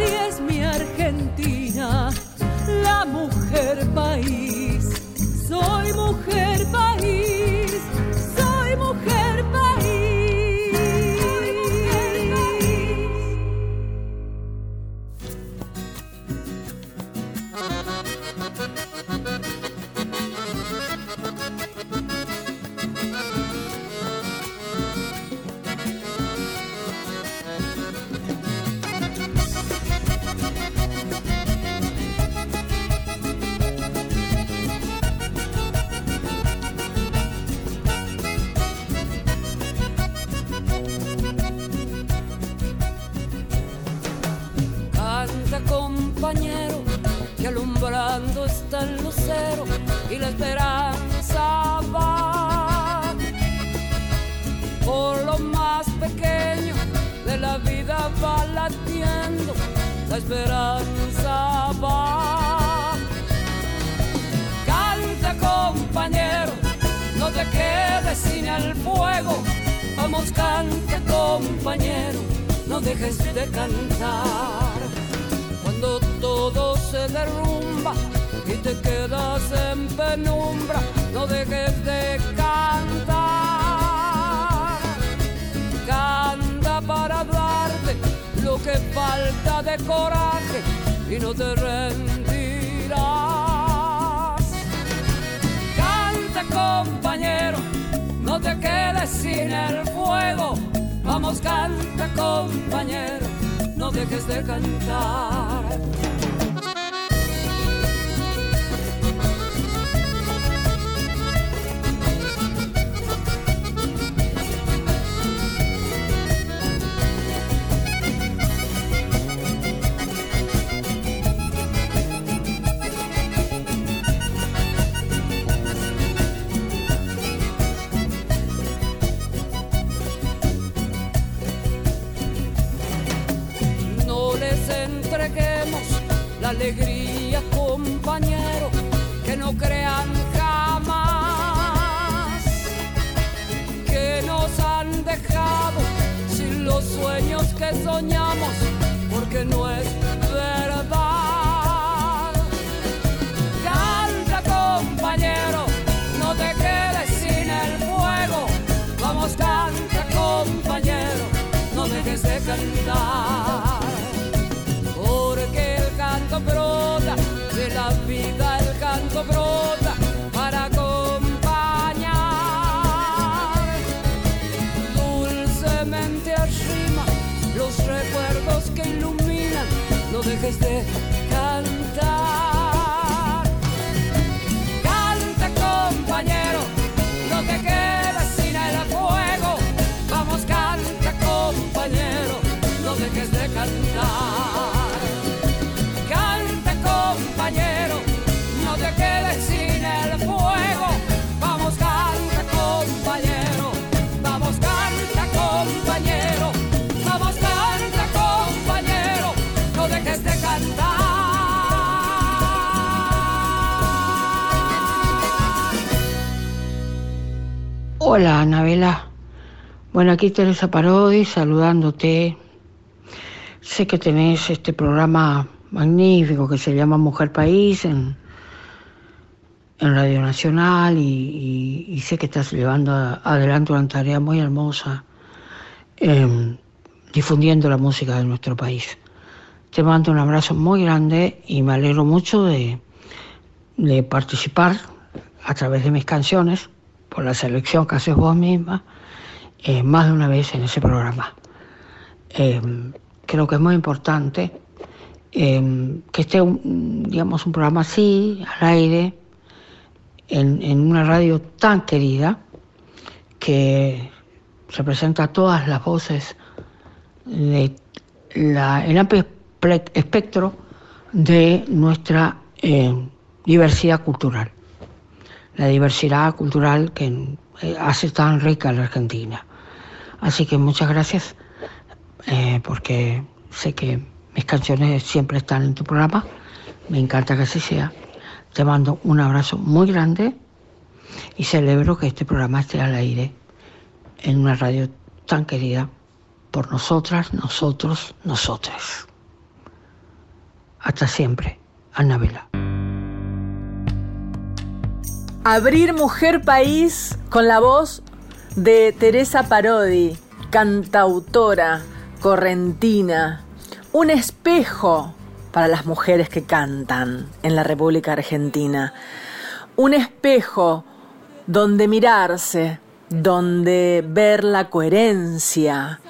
Es mi Argentina, la mujer país. Dejes de cantar. Hola, Anabela. Bueno, aquí Teresa Parodi saludándote. Sé que tenés este programa magnífico que se llama Mujer País en, en Radio Nacional y, sé que estás llevando adelante una tarea muy hermosa em, difundiendo la música de nuestro país. Te mando un abrazo muy grande y me alegro mucho de, de participar a través de mis canciones la selección que haces vos misma eh, más de una vez en ese programa. Eh, creo que es muy importante eh, que esté, un, digamos, un programa así, al aire, en, una radio tan querida, que representa todas las voces de la, el amplio espe- espectro de nuestra diversidad cultural, la diversidad cultural que eh, hace tan rica la Argentina. Así que muchas gracias, eh, porque sé que mis canciones siempre están en tu programa, me encanta que así sea. Te mando un abrazo muy grande y celebro que este programa esté al aire en una radio tan querida por nosotras, nosotros, nosotras. Hasta siempre, Anabela. Abrir Mujer País con la voz de Teresa Parodi, cantautora correntina, un espejo para las mujeres que cantan en la República Argentina, un espejo donde mirarse, donde ver la coherencia,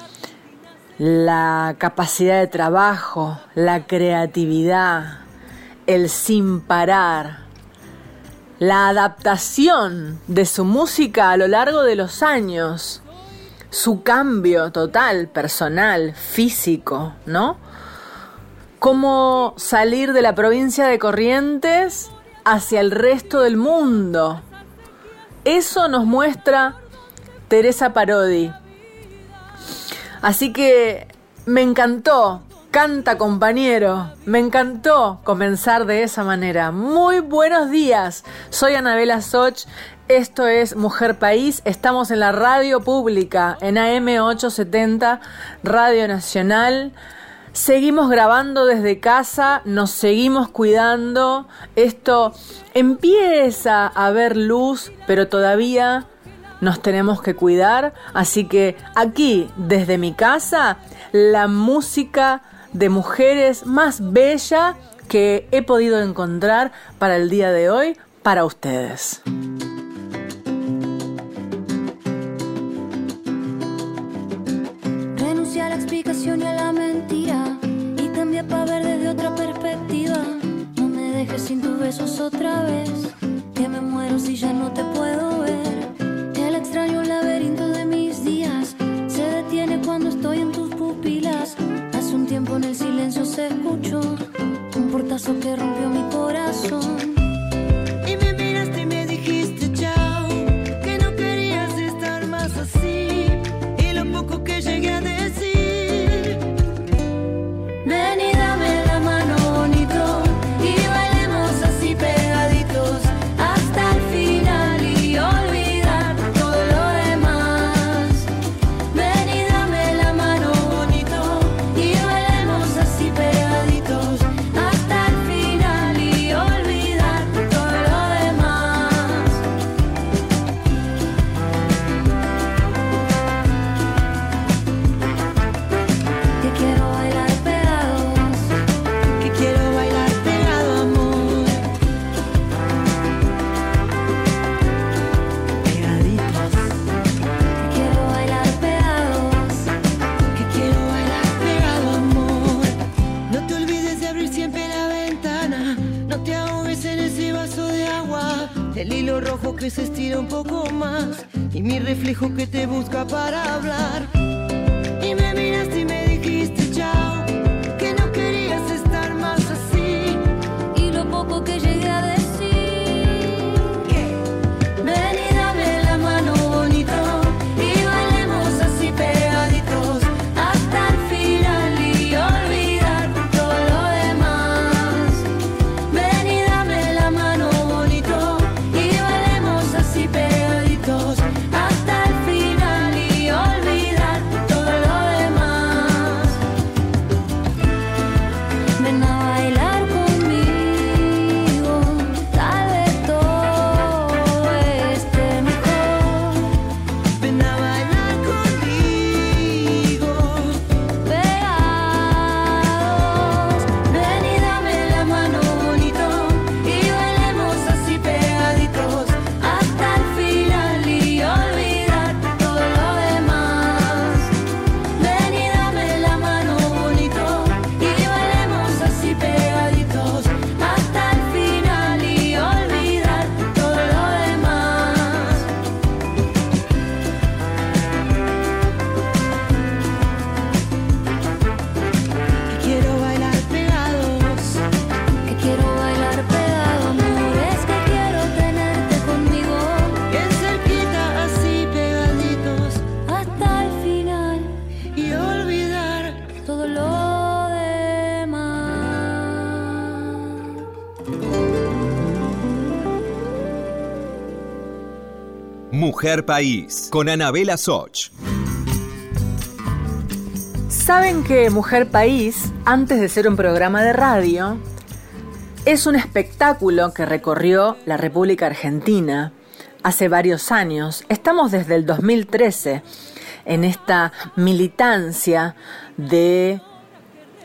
la capacidad de trabajo, la creatividad, el sin parar, la adaptación de su música a lo largo de los años, su cambio total, personal, físico, ¿no? Cómo salir de la provincia de Corrientes hacia el resto del mundo. Eso nos muestra Teresa Parodi. Así que me encantó Canta compañero, me encantó comenzar de esa manera. Muy buenos días, soy Anabela Soch, esto es Mujer País, estamos en la radio pública, en AM870, Radio Nacional. Seguimos grabando desde casa, nos seguimos cuidando, esto empieza a ver luz, pero todavía nos tenemos que cuidar, así que aquí, desde mi casa, la música de mujeres más bella que he podido encontrar para el día de hoy para ustedes. Renuncia a la explicación y a la mentira y cambia para ver desde otra perspectiva. No me dejes sin tus besos otra vez, que me muero si ya no te puedo ver. El extraño laberinto de mis días se detiene cuando estoy en tus pupilas tiempo en el silencio se escuchó un portazo que rompió mi corazón. que se estira un poco más. Y mi reflejo que te busca para hablar. Mujer País con Anabela Soch. Saben que Mujer País, antes de ser un programa de radio, es un espectáculo que recorrió la República Argentina hace varios años. Estamos desde el 2013 en esta militancia de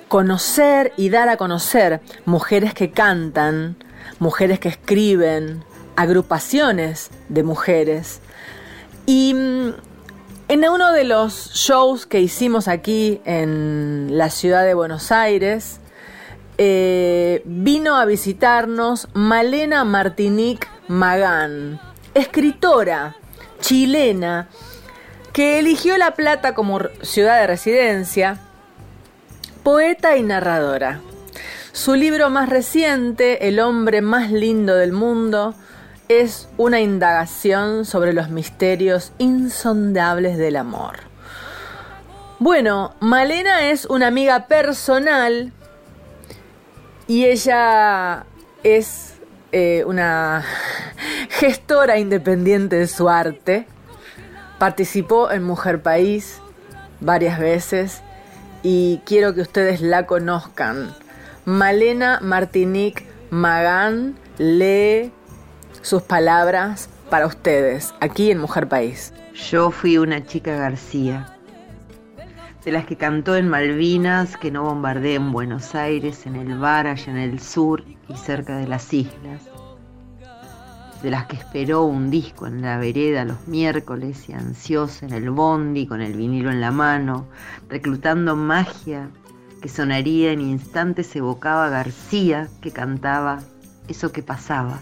conocer y dar a conocer mujeres que cantan, mujeres que escriben, agrupaciones de mujeres. Y mm, en uno de los shows que hicimos aquí en la ciudad de Buenos Aires, eh, vino a visitarnos Malena Martinique Magán, escritora chilena que eligió La Plata como ciudad de residencia, poeta y narradora. Su libro más reciente, El hombre más lindo del mundo, es una indagación sobre los misterios insondables del amor. Bueno, Malena es una amiga personal y ella es eh, una gestora independiente de su arte. Participó en Mujer País varias veces y quiero que ustedes la conozcan. Malena Martinique Magán lee sus palabras para ustedes aquí en Mujer País. Yo fui una chica García de las que cantó en Malvinas, que no bombardeé en Buenos Aires, en el bar allá en el sur y cerca de las islas, de las que esperó un disco en la vereda los miércoles y ansiosa en el bondi con el vinilo en la mano, reclutando magia que sonaría en instantes evocaba García que cantaba eso que pasaba,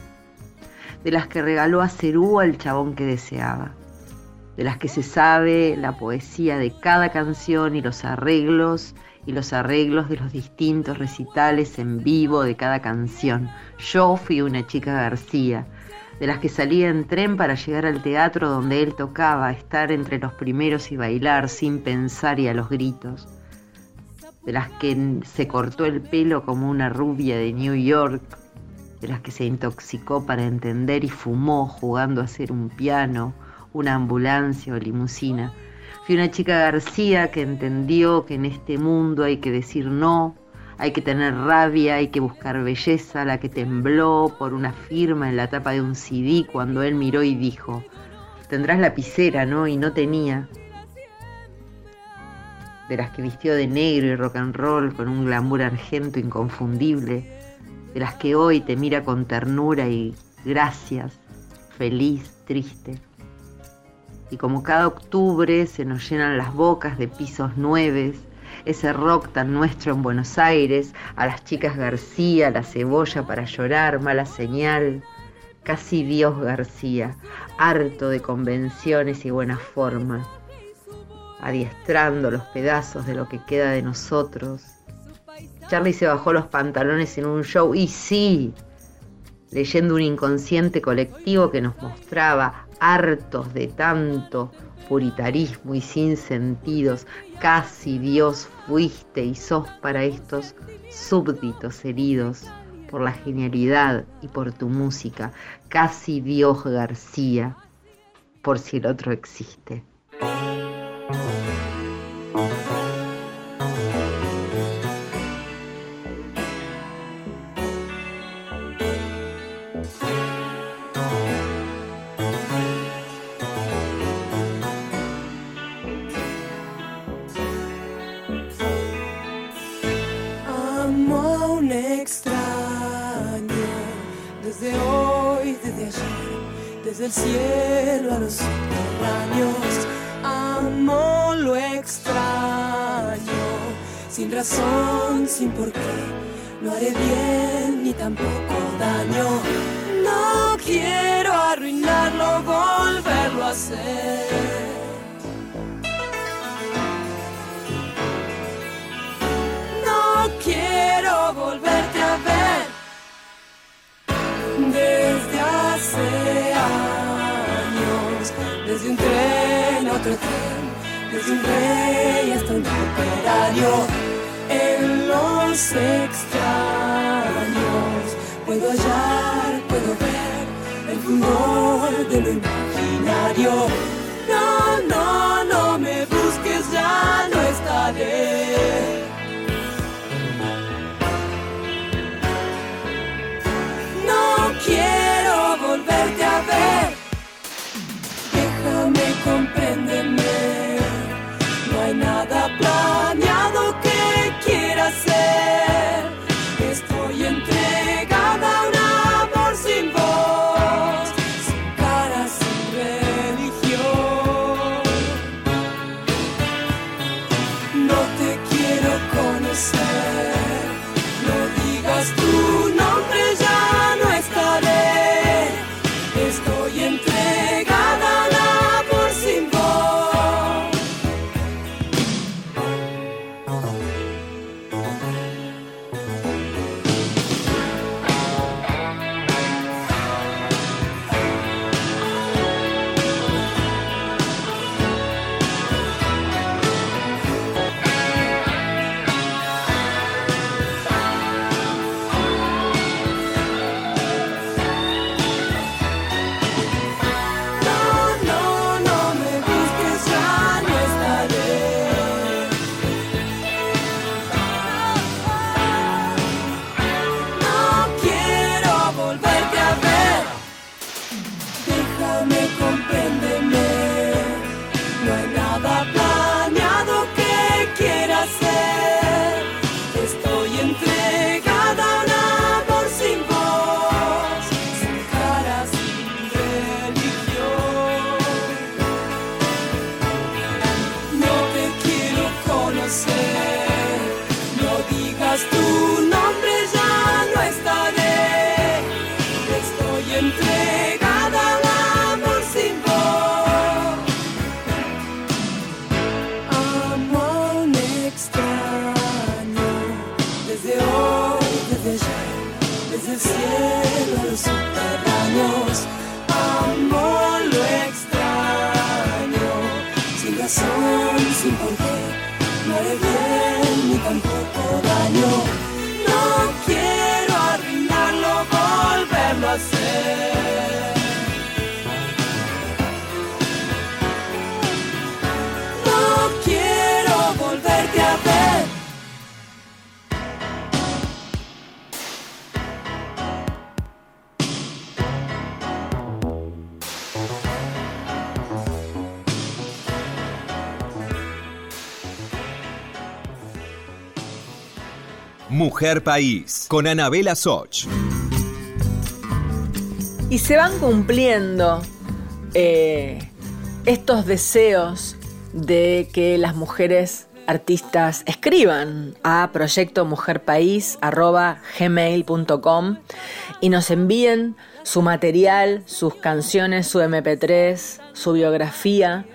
de las que regaló a Cerú al chabón que deseaba de las que se sabe la poesía de cada canción y los arreglos y los arreglos de los distintos recitales en vivo de cada canción. Yo fui una chica García, de las que salía en tren para llegar al teatro donde él tocaba, estar entre los primeros y bailar sin pensar y a los gritos. De las que se cortó el pelo como una rubia de New York, de las que se intoxicó para entender y fumó jugando a ser un piano, una ambulancia o limusina. Fui una chica García que entendió que en este mundo hay que decir no, hay que tener rabia, hay que buscar belleza, la que tembló por una firma en la tapa de un CD cuando él miró y dijo, tendrás lapicera, ¿no? Y no tenía. De las que vistió de negro y rock and roll con un glamour argento inconfundible, de las que hoy te mira con ternura y gracias, feliz, triste y como cada octubre se nos llenan las bocas de pisos nueves, ese rock tan nuestro en Buenos Aires, a las chicas García, la cebolla para llorar, mala señal, casi Dios García, harto de convenciones y buena forma, adiestrando los pedazos de lo que queda de nosotros. Charlie se bajó los pantalones en un show y sí, leyendo un inconsciente colectivo que nos mostraba hartos de tanto puritarismo y sin sentidos, casi Dios fuiste y sos para estos súbditos heridos por la genialidad y por tu música, casi Dios García, por si el otro existe. Desde el cielo a los subterráneos. Amo lo extraño, sin razón, sin por qué. No haré bien ni tampoco daño. No quiero arruinarlo, volverlo a hacer. Desde un rey hasta un operario, en los extraños puedo hallar, puedo ver el furor de lo imaginario. Mujer País, con Anabela Soch. Y se van cumpliendo eh, estos deseos de que las mujeres artistas escriban a proyectomujerpaís.gmail.com y nos envíen su material, sus canciones, su MP3, su biografía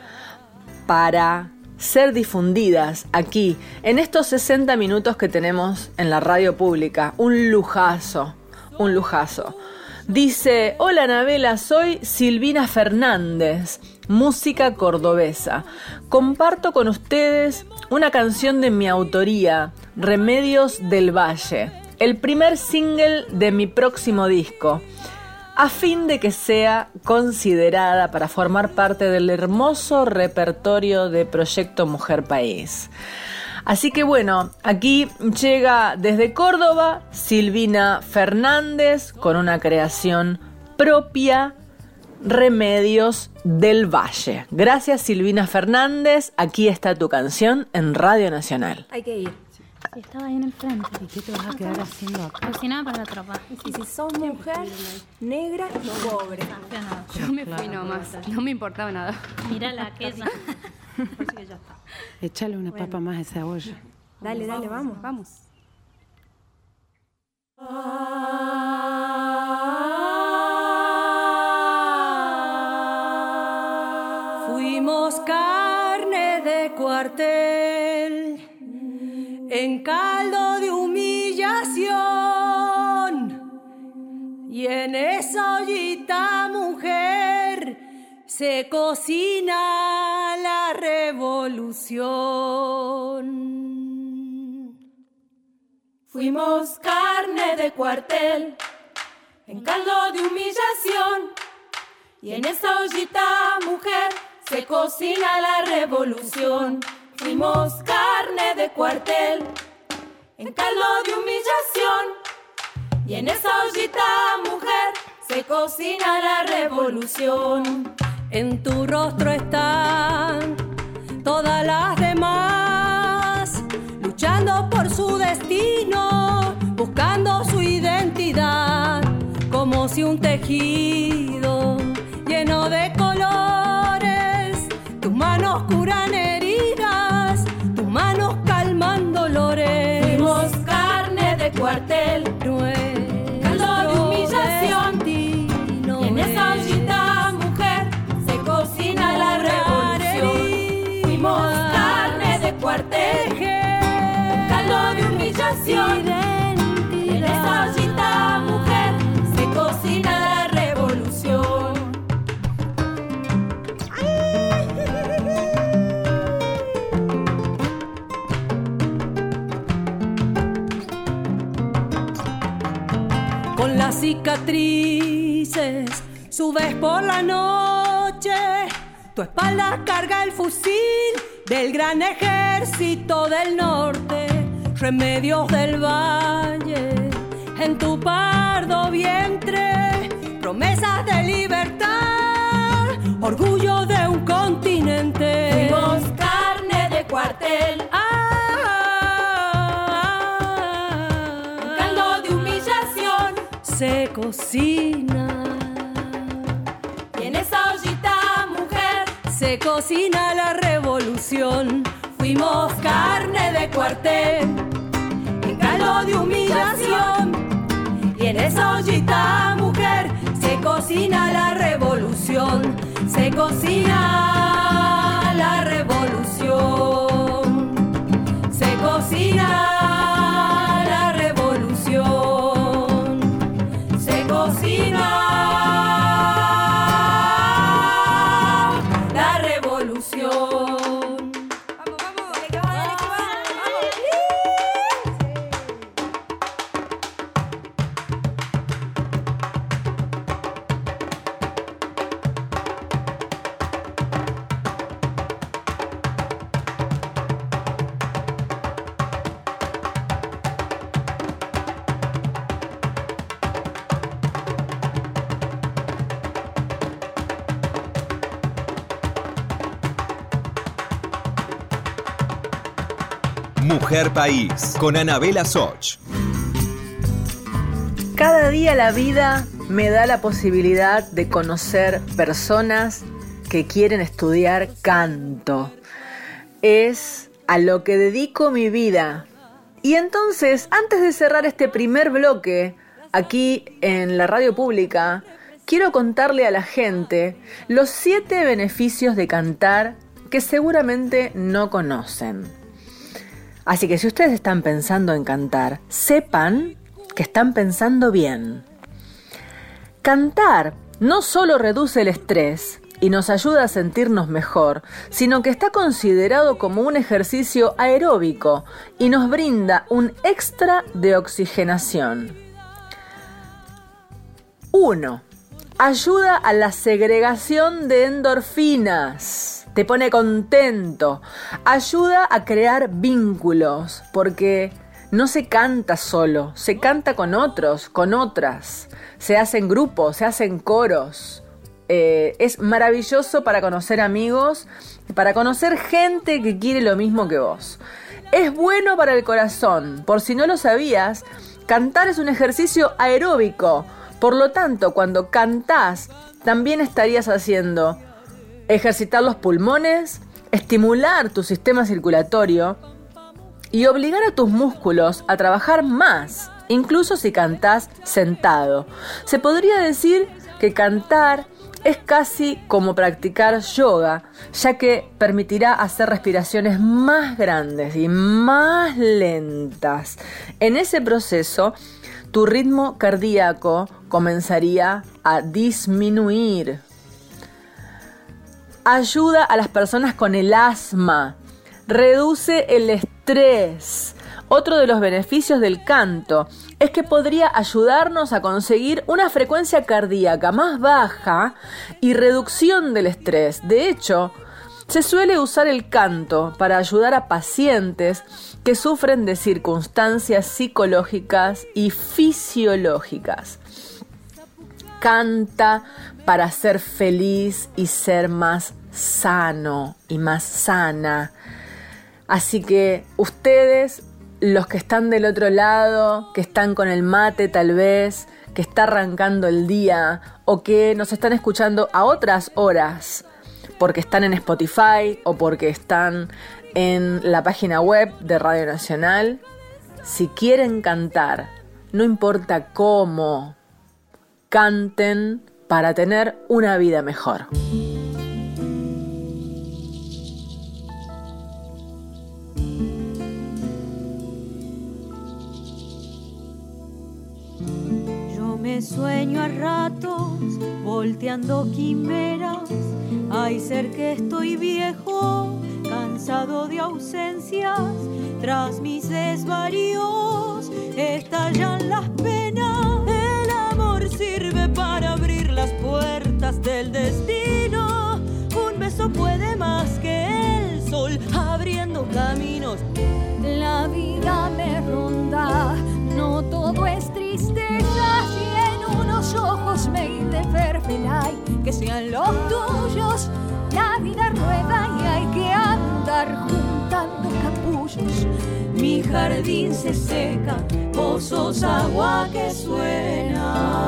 para ser difundidas aquí en estos 60 minutos que tenemos en la radio pública. Un lujazo, un lujazo. Dice, hola Anabela, soy Silvina Fernández, música cordobesa. Comparto con ustedes una canción de mi autoría, Remedios del Valle, el primer single de mi próximo disco, a fin de que sea considerada para formar parte del hermoso repertorio de Proyecto Mujer País. Así que bueno, aquí llega desde Córdoba Silvina Fernández con una creación propia, Remedios del Valle. Gracias Silvina Fernández, aquí está tu canción en Radio Nacional. Hay que ir. Sí, estaba ahí en el frente. ¿Y qué te vas a quedar haciendo acá? Cocinaba para la tropa. Y si sos mujer, negra y pobre. Yo me fui nomás. No me importaba nada. Mírala, aquella. Échale una papa más a esa olla. Dale, dale, vamos. Vamos. Fuimos carne de cuartel en caldo de humillación y en esa ollita mujer se cocina la revolución. Fuimos carne de cuartel en caldo de humillación y en esa ollita mujer se cocina la revolución. Fuimos carne de cuartel en caldo de humillación y en esa ollita mujer se cocina la revolución. En tu rostro están todas las demás, luchando por su destino, buscando su identidad, como si un tejido lleno de colores, tus manos curan en mujer se cocina la revolución. con las cicatrices. Subes por la noche, tu espalda carga el fusil del gran ejército del norte, remedios del valle, en tu pardo vientre, promesas de libertad, orgullo de un continente. Fuimos carne de cuartel. Ah, se cocina. Y en esa ollita, mujer, se cocina la revolución. Fuimos carne de cuartel, de humillación. Y en esa ollita, mujer, se cocina la revolución. Se cocina la revolución. Se cocina Mujer País con Anabela Soch. Cada día la vida me da la posibilidad de conocer personas que quieren estudiar canto. Es a lo que dedico mi vida. Y entonces, antes de cerrar este primer bloque, aquí en la radio pública, quiero contarle a la gente los siete beneficios de cantar que seguramente no conocen. Así que si ustedes están pensando en cantar, sepan que están pensando bien. Cantar no solo reduce el estrés y nos ayuda a sentirnos mejor, sino que está considerado como un ejercicio aeróbico y nos brinda un extra de oxigenación. 1. Ayuda a la segregación de endorfinas te pone contento, ayuda a crear vínculos, porque no se canta solo, se canta con otros, con otras, se hacen grupos, se hacen coros. Eh, es maravilloso para conocer amigos, para conocer gente que quiere lo mismo que vos. Es bueno para el corazón, por si no lo sabías, cantar es un ejercicio aeróbico, por lo tanto, cuando cantás, también estarías haciendo ejercitar los pulmones, estimular tu sistema circulatorio y obligar a tus músculos a trabajar más, incluso si cantás sentado. Se podría decir que cantar es casi como practicar yoga, ya que permitirá hacer respiraciones más grandes y más lentas. En ese proceso, tu ritmo cardíaco comenzaría a disminuir ayuda a las personas con el asma, reduce el estrés. Otro de los beneficios del canto es que podría ayudarnos a conseguir una frecuencia cardíaca más baja y reducción del estrés. De hecho, se suele usar el canto para ayudar a pacientes que sufren de circunstancias psicológicas y fisiológicas. Canta para ser feliz y ser más sano y más sana. Así que ustedes, los que están del otro lado, que están con el mate tal vez, que está arrancando el día o que nos están escuchando a otras horas, porque están en Spotify o porque están en la página web de Radio Nacional, si quieren cantar, no importa cómo, canten para tener una vida mejor. Sueño a ratos, volteando quimeras. Hay ser que estoy viejo, cansado de ausencias. Tras mis desvaríos estallan las penas. El amor sirve para abrir las puertas del destino. Un beso puede más que el sol, abriendo caminos. La vida me ronda, que sean los tuyos. La vida rueda y hay que andar juntando capullos. Mi jardín se seca, vos sos agua que suena.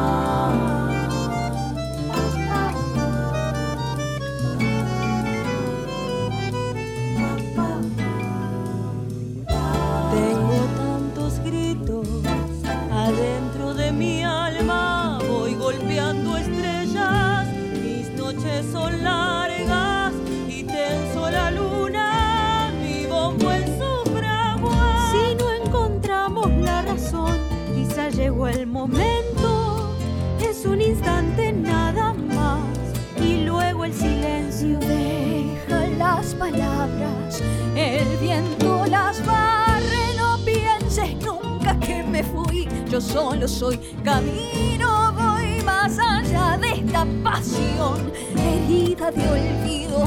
Es un instante nada más y luego el silencio deja las palabras, el viento las barre, no pienses nunca que me fui, yo solo soy camino, voy más allá de esta pasión, herida de olvido.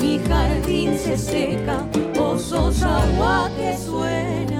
Mi jardín se seca, vos sos agua que suena.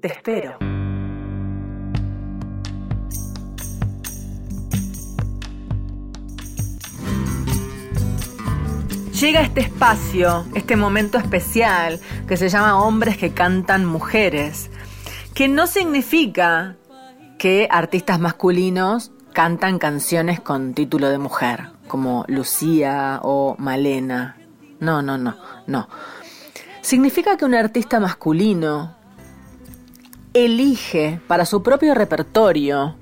Te espero. Llega este espacio, este momento especial que se llama Hombres que cantan mujeres, que no significa que artistas masculinos cantan canciones con título de mujer, como Lucía o Malena. No, no, no, no. Significa que un artista masculino elige para su propio repertorio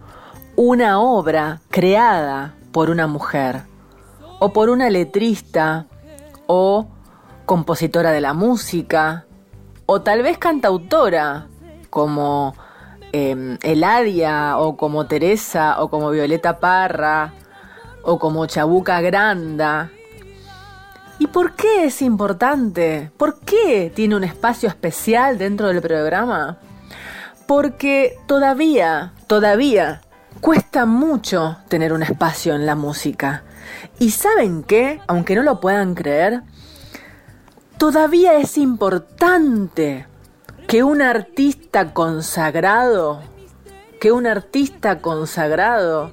una obra creada por una mujer o por una letrista o compositora de la música o tal vez cantautora como eh, Eladia o como Teresa o como Violeta Parra o como Chabuca Granda. ¿Y por qué es importante? ¿Por qué tiene un espacio especial dentro del programa? Porque todavía, todavía cuesta mucho tener un espacio en la música. ¿Y saben qué? Aunque no lo puedan creer, todavía es importante que un artista consagrado, que un artista consagrado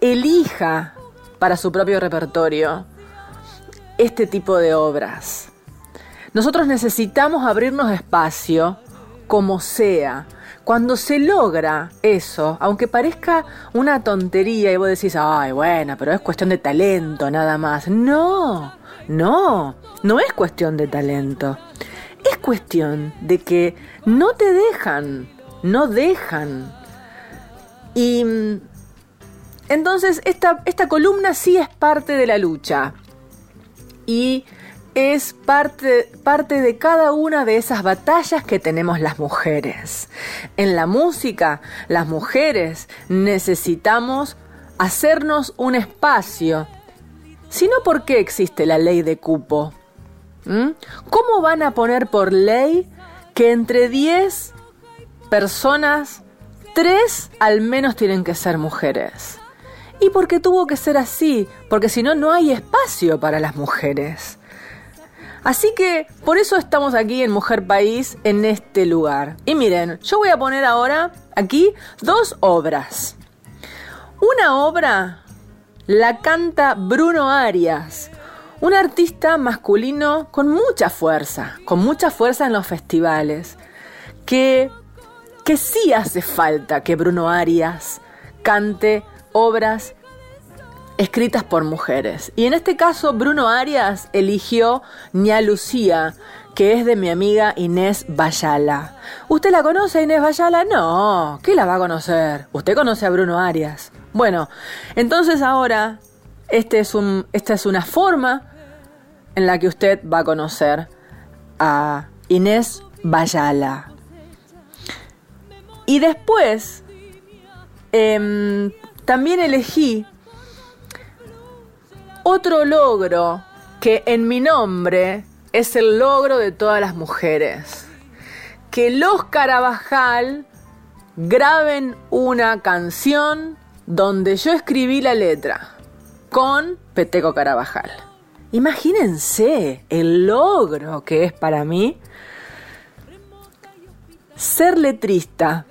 elija para su propio repertorio este tipo de obras. Nosotros necesitamos abrirnos espacio como sea. Cuando se logra eso, aunque parezca una tontería y vos decís, ay, bueno, pero es cuestión de talento nada más. No, no, no es cuestión de talento. Es cuestión de que no te dejan, no dejan. Y mm, entonces esta, esta columna sí es parte de la lucha. Y es parte, parte de cada una de esas batallas que tenemos las mujeres. En la música, las mujeres necesitamos hacernos un espacio. Si no, ¿por qué existe la ley de cupo? ¿Mm? ¿Cómo van a poner por ley que entre 10 personas, 3 al menos tienen que ser mujeres? Y porque tuvo que ser así, porque si no, no hay espacio para las mujeres. Así que por eso estamos aquí en Mujer País, en este lugar. Y miren, yo voy a poner ahora aquí dos obras. Una obra la canta Bruno Arias, un artista masculino con mucha fuerza, con mucha fuerza en los festivales, que, que sí hace falta que Bruno Arias cante obras escritas por mujeres. Y en este caso Bruno Arias eligió Ña Lucía, que es de mi amiga Inés Bayala. ¿Usted la conoce, Inés Bayala? No, ¿qué la va a conocer? Usted conoce a Bruno Arias. Bueno, entonces ahora este esta es una forma en la que usted va a conocer a Inés Bayala. Y después em, también elegí otro logro que en mi nombre es el logro de todas las mujeres. Que los Carabajal graben una canción donde yo escribí la letra con Peteco Carabajal. Imagínense el logro que es para mí ser letrista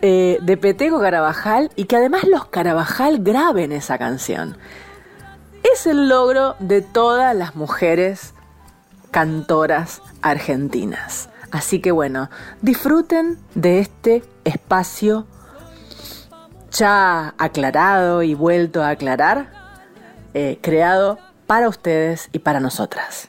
eh, de Peteco Carabajal y que además los Carabajal graben esa canción. Es el logro de todas las mujeres cantoras argentinas. Así que bueno, disfruten de este espacio ya aclarado y vuelto a aclarar, eh, creado para ustedes y para nosotras.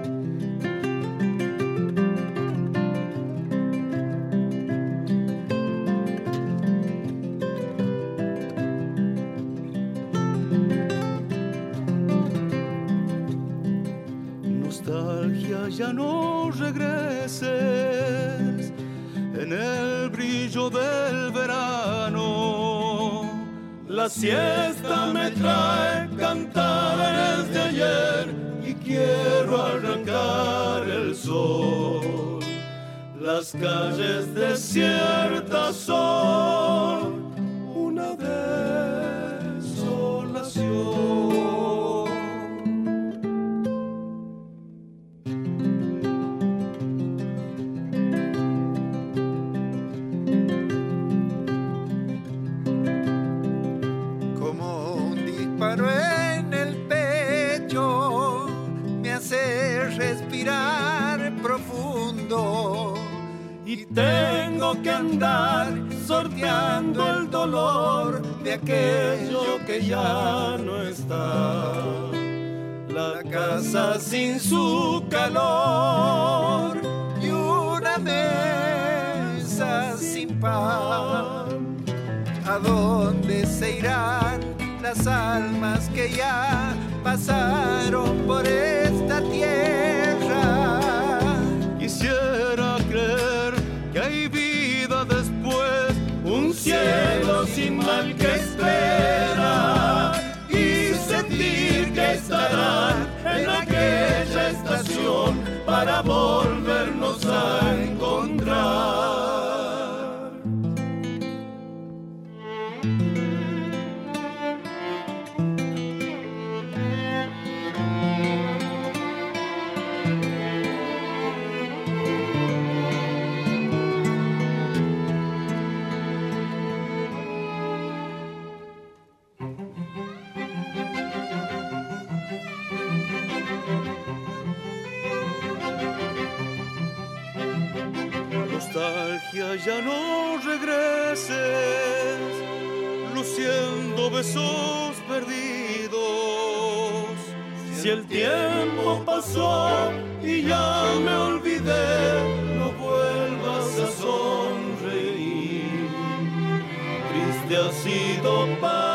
Profundo. Y tengo que andar sorteando el dolor de aquello que ya no está. La casa sin su calor y una mesa sin pan. ¿A dónde se irán las almas que ya pasaron por esta tierra? Cielo sin mal que espera y sentir que estarán en aquella estación para volvernos a encontrar. Ya no regreses, luciendo besos perdidos. Si el tiempo pasó y ya me olvidé, no vuelvas a sonreír. Triste ha sido para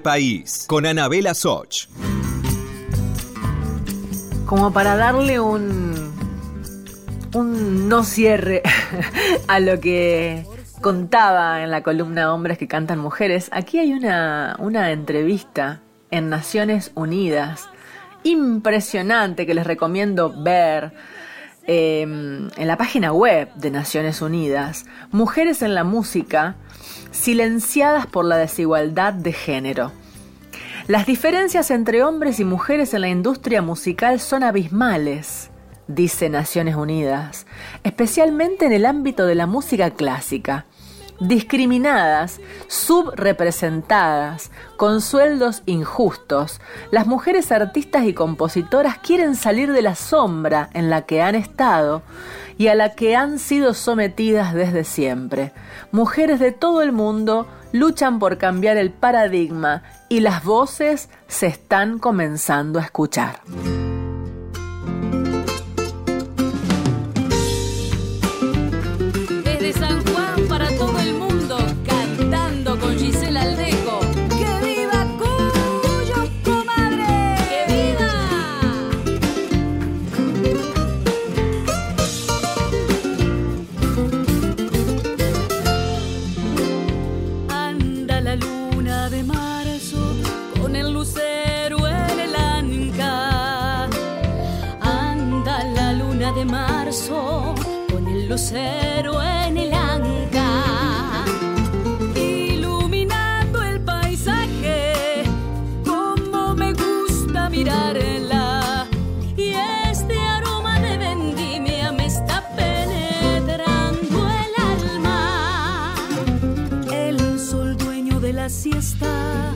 País, con Anabela Soch. Como para darle un, un no cierre a lo que contaba en la columna Hombres que cantan mujeres, aquí hay una, una entrevista en Naciones Unidas impresionante que les recomiendo ver eh, en la página web de Naciones Unidas, Mujeres en la Música, silenciadas por la desigualdad de género. Las diferencias entre hombres y mujeres en la industria musical son abismales, dice Naciones Unidas, especialmente en el ámbito de la música clásica. Discriminadas, subrepresentadas, con sueldos injustos, las mujeres artistas y compositoras quieren salir de la sombra en la que han estado y a la que han sido sometidas desde siempre. Mujeres de todo el mundo luchan por cambiar el paradigma y las voces se están comenzando a escuchar. Con el lucero en el anca. Iluminando el paisaje, como me gusta mirarla. Y este aroma de vendimia me está penetrando el alma. El sol dueño de la sierra fiesta,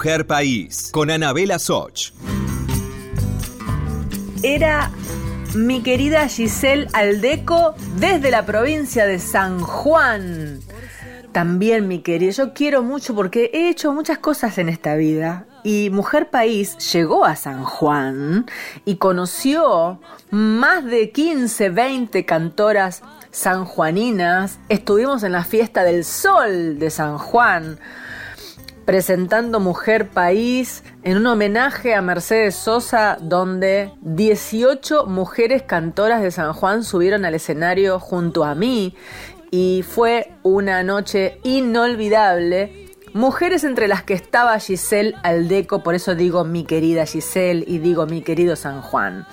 Mujer País, con Anabela Soch. Era mi querida Giselle Aldeco desde la provincia de San Juan. También mi querida, yo quiero mucho porque he hecho muchas cosas en esta vida y Mujer País llegó a San Juan y conoció más de 15, 20 cantoras sanjuaninas. Estuvimos en la fiesta del sol de San Juan presentando Mujer País en un homenaje a Mercedes Sosa donde 18 mujeres cantoras de San Juan subieron al escenario junto a mí y fue una noche inolvidable. Mujeres entre las que estaba Giselle Aldeco, por eso digo mi querida Giselle y digo mi querido San Juan.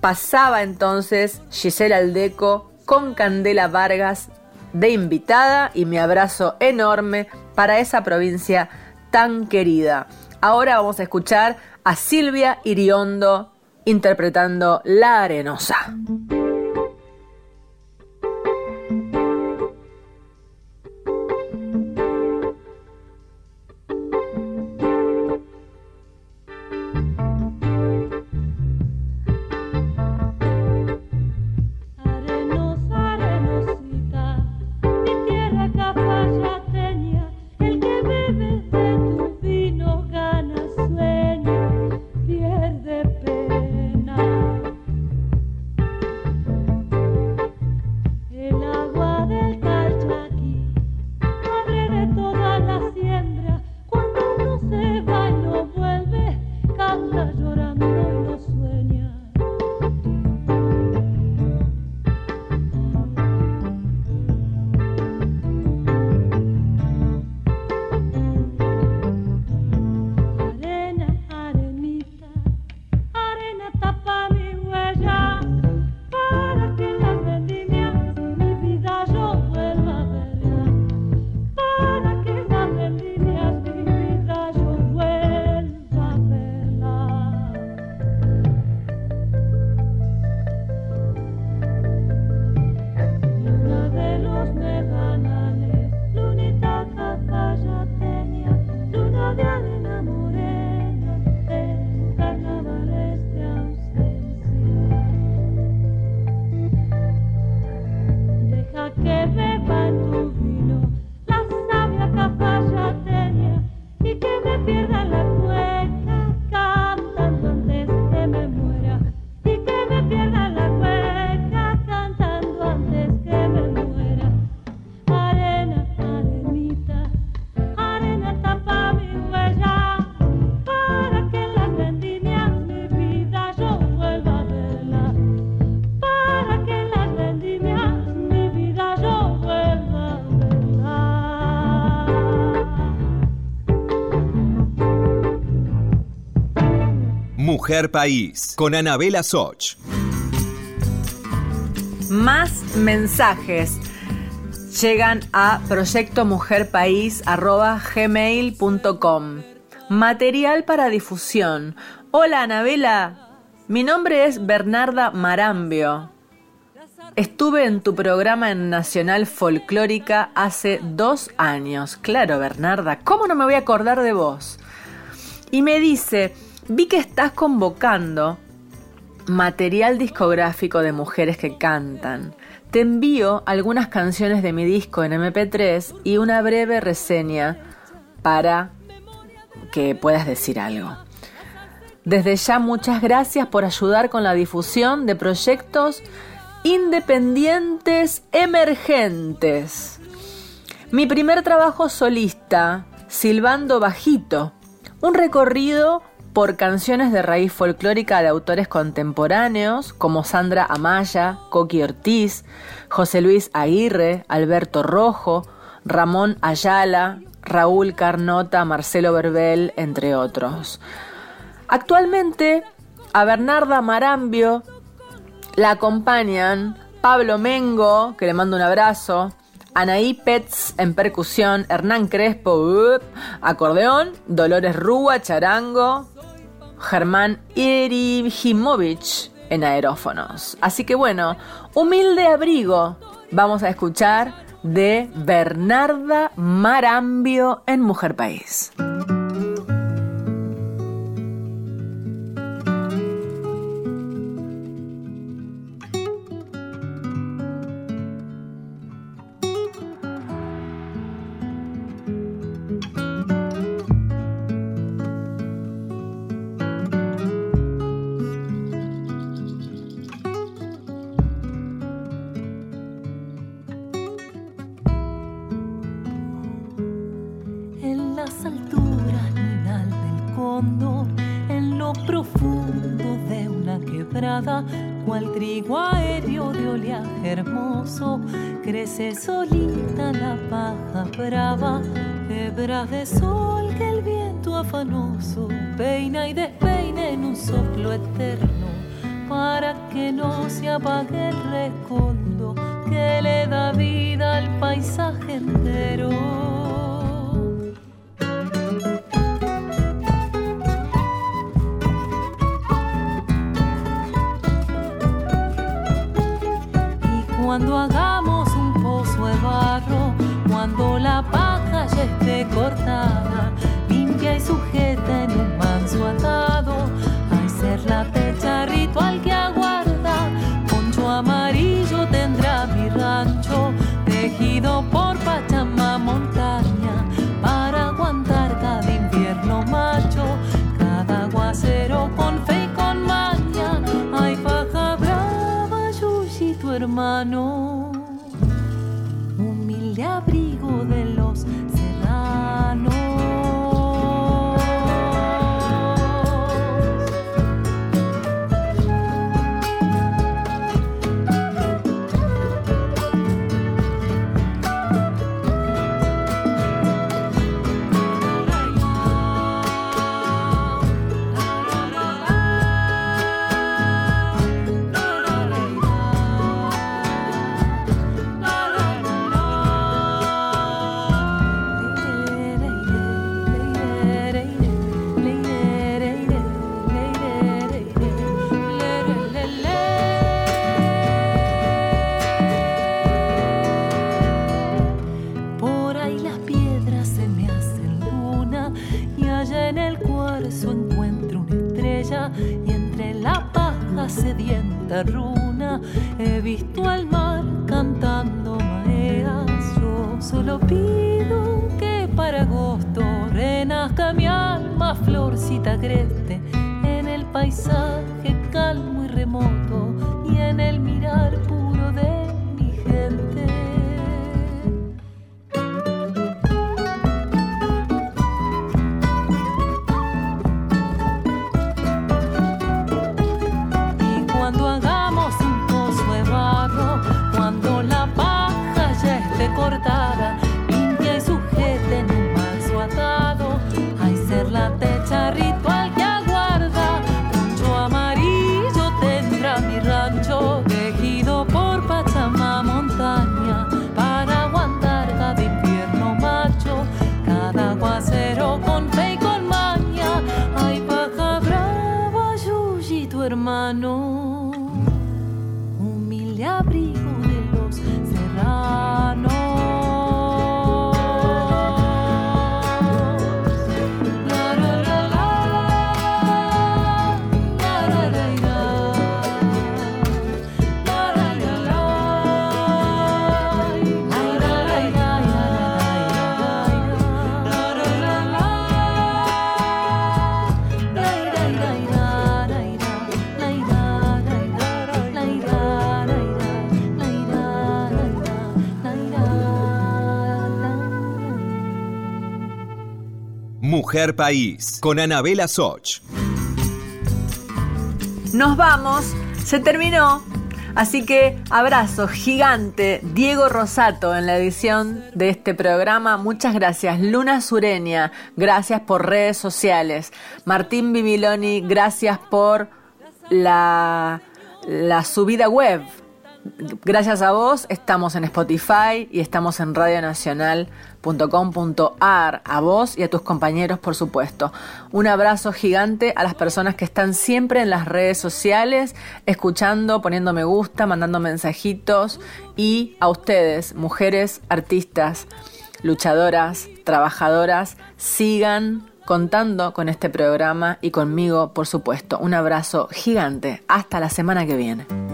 Pasaba entonces Giselle Aldeco con Candela Vargas de invitada y mi abrazo enorme para esa provincia tan querida. Ahora vamos a escuchar a Silvia Iriondo interpretando La Arenosa. Mujer País, con Anabela Soch. Más mensajes llegan a proyectomujerpaís.gmail.com Material para difusión. Hola Anabela, mi nombre es Bernarda Marambio. Estuve en tu programa en Nacional Folclórica hace dos años. Claro, Bernarda, ¿cómo no me voy a acordar de vos? Y me dice, vi que estás convocando material discográfico de mujeres que cantan. Te envío algunas canciones de mi disco en MP3 y una breve reseña para que puedas decir algo. Desde ya muchas gracias por ayudar con la difusión de proyectos independientes emergentes. Mi primer trabajo solista, Silbando Bajito, un recorrido por canciones de raíz folclórica de autores contemporáneos como Sandra Amaya, Coqui Ortiz, José Luis Aguirre, Alberto Rojo, Ramón Ayala, Raúl Carnota, Marcelo Verbel, entre otros. Actualmente, a Bernarda Marambio la acompañan Pablo Mengo, que le mando un abrazo, Anaí Pets en percusión, Hernán Crespo, acordeón, Dolores Rúa, charango, Germán Irijimovich en aerófonos. Así que bueno, humilde abrigo vamos a escuchar de Bernarda Marambio en Mujer País. Crece solita la paja brava, hebras de sol que el viento afanoso peina y despeina en un soplo eterno, para que no se apague hermano, humilde abrigo de los florcita agreste en el paisaje Mujer País, con Anabela Soch. Nos vamos, se terminó. Así que abrazo gigante, Diego Rosato en la edición de este programa. Muchas gracias. Luna Sureña, gracias por redes sociales. Martín Bibiloni, gracias por la, la subida web. Gracias a vos estamos en Spotify y estamos en radionacional.com.ar. A vos y a tus compañeros, por supuesto. Un abrazo gigante a las personas que están siempre en las redes sociales, escuchando, poniendo me gusta, mandando mensajitos. Y a ustedes, mujeres, artistas, luchadoras, trabajadoras, sigan contando con este programa y conmigo, por supuesto. Un abrazo gigante. Hasta la semana que viene.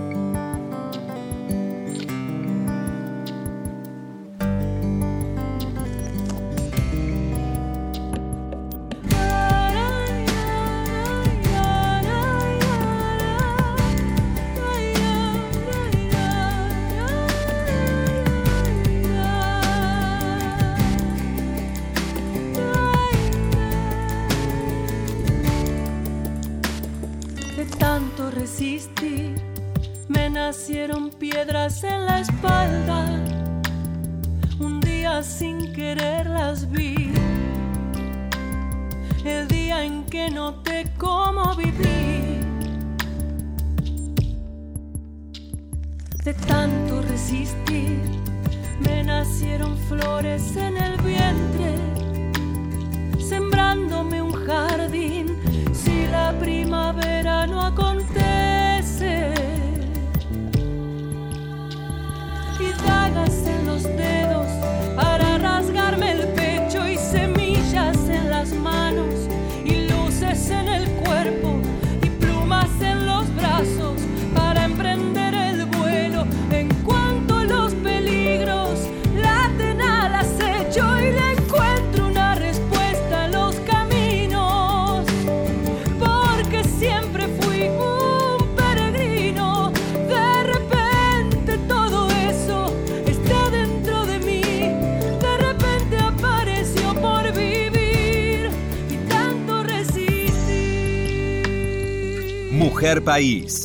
País.